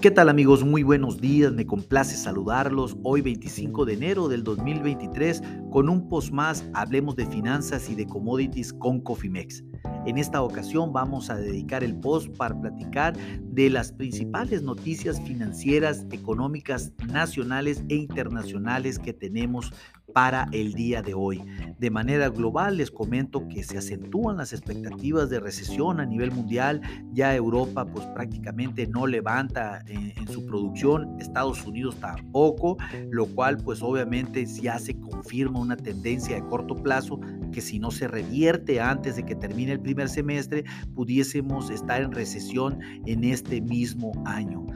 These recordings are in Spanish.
¿Qué tal amigos? Muy buenos días, me complace saludarlos hoy 25 de enero del 2023 con un post más, hablemos de finanzas y de commodities con Cofimex. En esta ocasión vamos a dedicar el post para platicar de las principales noticias financieras, económicas, nacionales e internacionales que tenemos para el día de hoy. De manera global les comento que se acentúan las expectativas de recesión a nivel mundial. Ya Europa pues prácticamente no levanta en, en su producción, Estados Unidos tampoco, lo cual pues obviamente ya se confirma una tendencia de corto plazo que si no se revierte antes de que termine el primer semestre, pudiésemos estar en recesión en este mismo año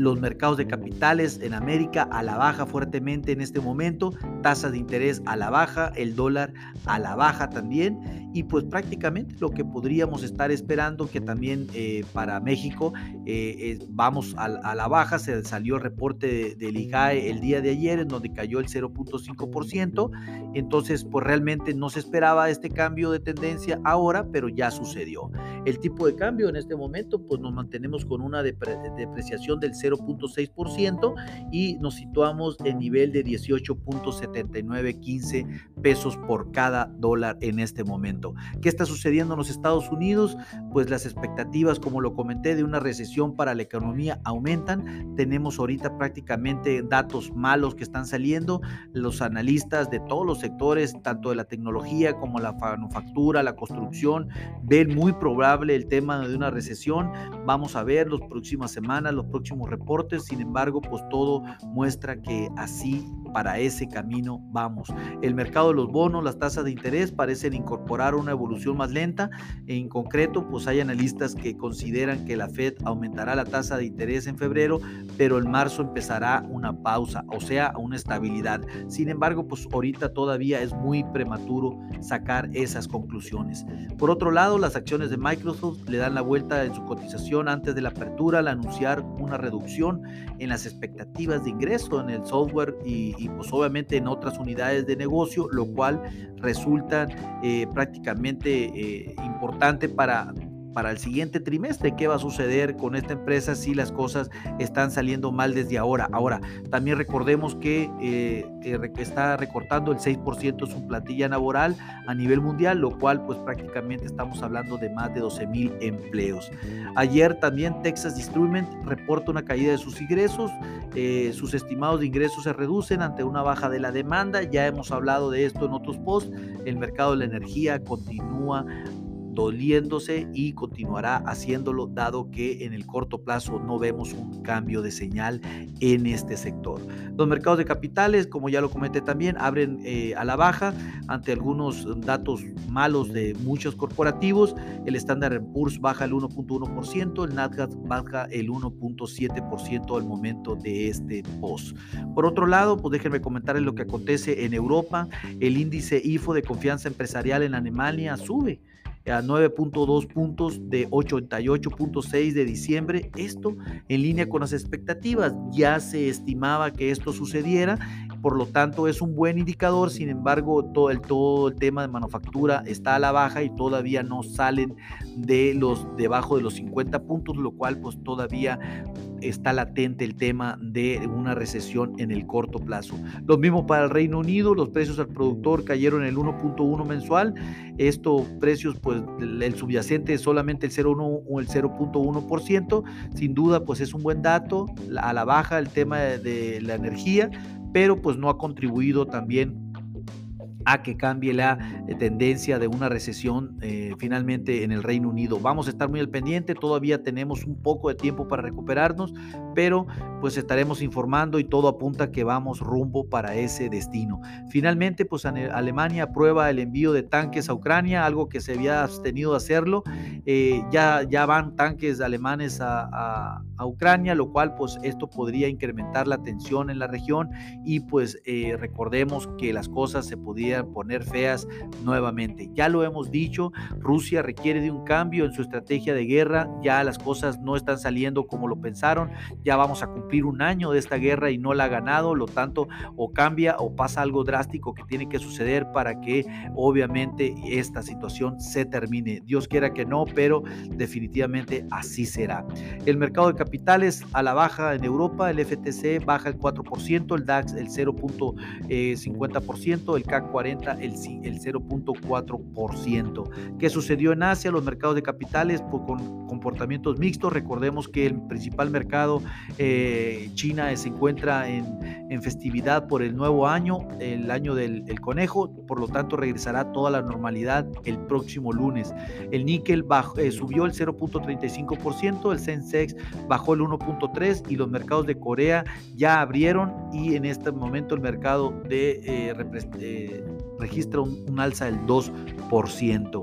los mercados de capitales en América a la baja fuertemente en este momento, tasas de interés a la baja, el dólar a la baja también y pues prácticamente lo que podríamos estar esperando que también eh, para México eh, vamos a, la baja, se salió el reporte del IGAE el día de ayer en donde cayó el 0.5%, entonces pues realmente no se esperaba este cambio de tendencia ahora, pero ya sucedió. El tipo de cambio en este momento pues nos mantenemos con una depreciación del 0 0.6% y nos situamos en nivel de 18.7915 pesos por cada dólar en este momento. ¿Qué está sucediendo en los Estados Unidos? Pues las expectativas, como lo comenté, de una recesión para la economía aumentan. Tenemos ahorita prácticamente datos malos que están saliendo. Los analistas de todos los sectores, tanto de la tecnología como la manufactura, la construcción, ven muy probable el tema de una recesión. Vamos a ver las próximas semanas, los próximos reportes, sin embargo, pues todo muestra que así para ese camino vamos. El mercado de los bonos, las tasas de interés parecen incorporar una evolución más lenta. En concreto, pues hay analistas que consideran que la Fed aumentará la tasa de interés en febrero, pero en marzo empezará una pausa, o sea, una estabilidad. Sin embargo, pues ahorita todavía es muy prematuro sacar esas conclusiones. Por otro lado, las acciones de Microsoft le dan la vuelta en su cotización antes de la apertura al anunciar una reducción en las expectativas de ingreso en el software y, y pues obviamente en otras unidades de negocio, lo cual resulta eh, prácticamente eh, importante para para el siguiente trimestre, qué va a suceder con esta empresa si las cosas están saliendo mal desde ahora. Ahora, también recordemos que eh, está recortando el 6% su plantilla laboral a nivel mundial, lo cual pues prácticamente estamos hablando de más de 12 mil empleos. Ayer también Texas Instruments reporta una caída de sus ingresos, eh, sus estimados de ingresos se reducen ante una baja de la demanda, ya hemos hablado de esto en otros posts, el mercado de la energía continúa doliéndose y continuará haciéndolo dado que en el corto plazo no vemos un cambio de señal en este sector. Los mercados de capitales, como ya lo comenté también, abren eh, a la baja ante algunos datos malos de muchos corporativos. El Standard Poor's baja el 1.1%, el Nasdaq baja el 1.7% al momento de este post. Por otro lado, pues déjenme comentarles lo que acontece en Europa. El índice IFO de confianza empresarial en Alemania sube a 9.2 puntos de 88.6 de diciembre. Esto en línea con las expectativas. Ya se estimaba que esto sucediera, por lo tanto es un buen indicador. Sin embargo, todo el, todo el tema de manufactura está a la baja y todavía no salen de los debajo de los 50 puntos, lo cual pues todavía está latente el tema de una recesión en el corto plazo. Lo mismo para el Reino Unido, los precios al productor cayeron el 1.1 mensual. Estos precios, pues el subyacente es solamente el 0.1 o el 0.1%. Sin duda, pues es un buen dato. A la baja el tema de la energía, pero pues no ha contribuido también a que cambie la eh, tendencia de una recesión eh, finalmente en el Reino Unido. Vamos a estar muy al pendiente, todavía tenemos un poco de tiempo para recuperarnos, pero pues estaremos informando y todo apunta que vamos rumbo para ese destino. Finalmente, pues Alemania aprueba el envío de tanques a Ucrania, algo que se había abstenido de hacerlo. Eh, ya, ya van tanques alemanes a, Ucrania, lo cual pues esto podría incrementar la tensión en la región y pues recordemos que las cosas se podían poner feas nuevamente. Ya lo hemos dicho, Rusia requiere de un cambio en su estrategia de guerra, ya las cosas no están saliendo como lo pensaron, ya vamos a cumplir un año de esta guerra y no la ha ganado, lo tanto o cambia o pasa algo drástico que tiene que suceder para que obviamente esta situación se termine. Dios quiera que no, pero definitivamente así será. El mercado de capitales a la baja en Europa, el FTC baja el 4%, el DAX el 0.50%, el CAC 40 el, el 0.4%. ¿Qué sucedió en Asia? Los mercados de capitales pues, con comportamientos mixtos. Recordemos que el principal mercado, eh, China, se encuentra en, festividad por el nuevo año, el año del el conejo, por lo tanto regresará toda la normalidad el próximo lunes. El níquel eh, subió el 0.35%, el Sensex bajó el 1.3% y los mercados de Corea ya abrieron y en este momento el mercado de eh, eh, registra un, un alza del 2%.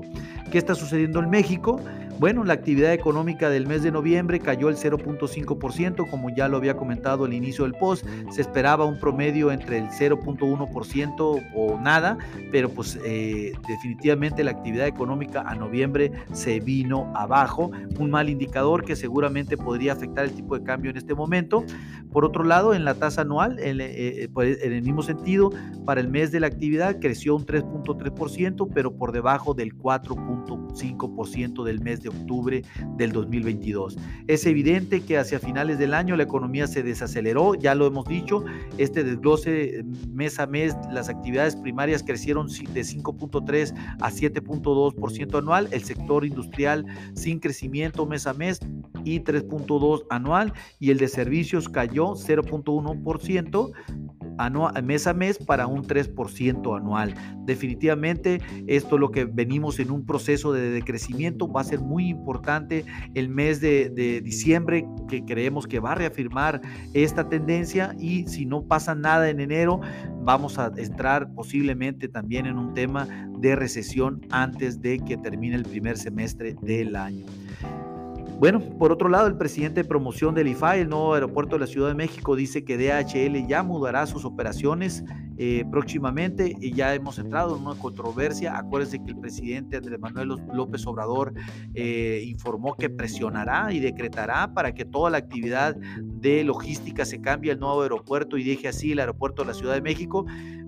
¿Qué está sucediendo en México? Bueno, la actividad económica del mes de noviembre cayó el 0.5%, como ya lo había comentado al inicio del post. Se esperaba un promedio entre el 0.1% o nada, pero pues eh, definitivamente la actividad económica a noviembre se vino abajo. Un mal indicador que seguramente podría afectar el tipo de cambio en este momento. Por otro lado, en la tasa anual, en, eh, eh, pues, en el mismo sentido, para el mes de la actividad creció un 3.3%, pero por debajo del 4.5% del mes de octubre del 2022. Es evidente que hacia finales del año la economía se desaceleró, ya lo hemos dicho, este desglose mes a mes, las actividades primarias crecieron de 5.3 a 7.2% anual, el sector industrial sin crecimiento mes a mes y 3.2 anual y el de servicios cayó 0.1% mes a mes para un 3% anual. Definitivamente esto es lo que venimos en un proceso de decrecimiento. Va a ser muy importante el mes de, de diciembre que creemos que va a reafirmar esta tendencia y si no pasa nada en enero, vamos a entrar posiblemente también en un tema de recesión antes de que termine el primer semestre del año. Bueno, por otro lado, el presidente de promoción del IFA, el nuevo aeropuerto de la Ciudad de México, dice que DHL ya mudará sus operaciones eh, próximamente y ya hemos entrado en una controversia. Acuérdense que el presidente Andrés Manuel López Obrador eh, informó que presionará y decretará para que toda la actividad de logística se cambie al nuevo aeropuerto y deje así el aeropuerto de la Ciudad de México.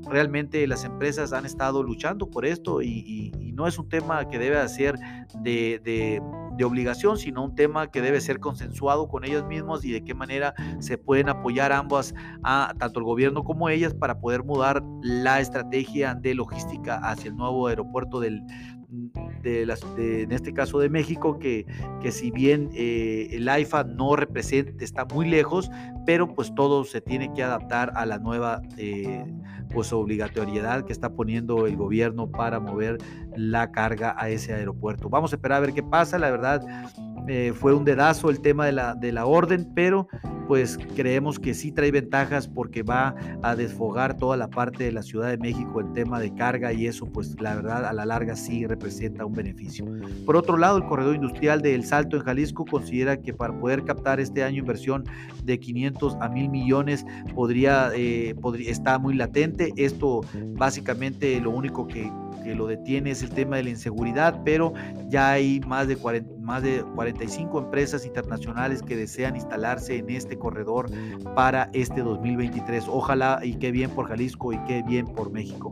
Realmente las empresas han estado luchando por esto y, no es un tema que debe hacer de obligación, sino un tema que debe ser consensuado con ellas mismas y de qué manera se pueden apoyar ambas, a, tanto el gobierno como ellas, para poder mudar la estrategia de logística hacia el nuevo aeropuerto del, de, las, en este caso de México, que, que si bien eh, el AIFA no representa, está muy lejos, pero pues todo se tiene que adaptar a la nueva eh, pues obligatoriedad que está poniendo el gobierno para mover la carga a ese aeropuerto. Vamos a esperar a ver qué pasa, la verdad eh, fue un dedazo el tema de la, de la orden, pero pues creemos que sí trae ventajas porque va a desfogar toda la parte de la Ciudad de México el tema de carga y eso pues la verdad a la larga sí representa un beneficio. Por otro lado, el corredor industrial de El Salto en Jalisco considera que para poder captar este año inversión de 500 a 1000 millones podría, eh, podría está muy latente. Esto básicamente lo único que lo detiene es el tema de la inseguridad, pero ya hay más de, 40, más de 45 empresas internacionales que desean instalarse en este corredor para este 2023. Ojalá y qué bien por Jalisco y qué bien por México.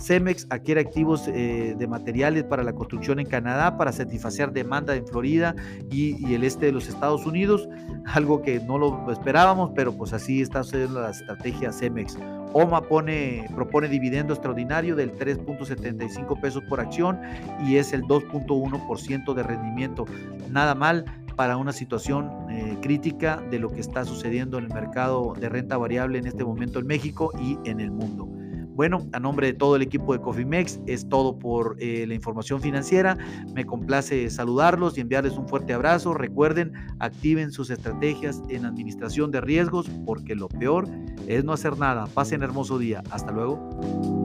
Cemex adquiere activos eh, de materiales para la construcción en Canadá para satisfacer demanda en Florida y, y, el este de los Estados Unidos, algo que no lo esperábamos, pero pues así está sucediendo la estrategia Cemex. OMA pone, propone dividendo extraordinario del 3.75 pesos por acción y es el 2.1% de rendimiento. Nada mal para una situación eh, crítica de lo que está sucediendo en el mercado de renta variable en este momento en México y en el mundo. Bueno, a nombre de todo el equipo de Cofimex, es todo por eh, la información financiera. Me complace saludarlos y enviarles un fuerte abrazo. Recuerden, activen sus estrategias en administración de riesgos porque lo peor es no hacer nada. Pasen hermoso día. Hasta luego.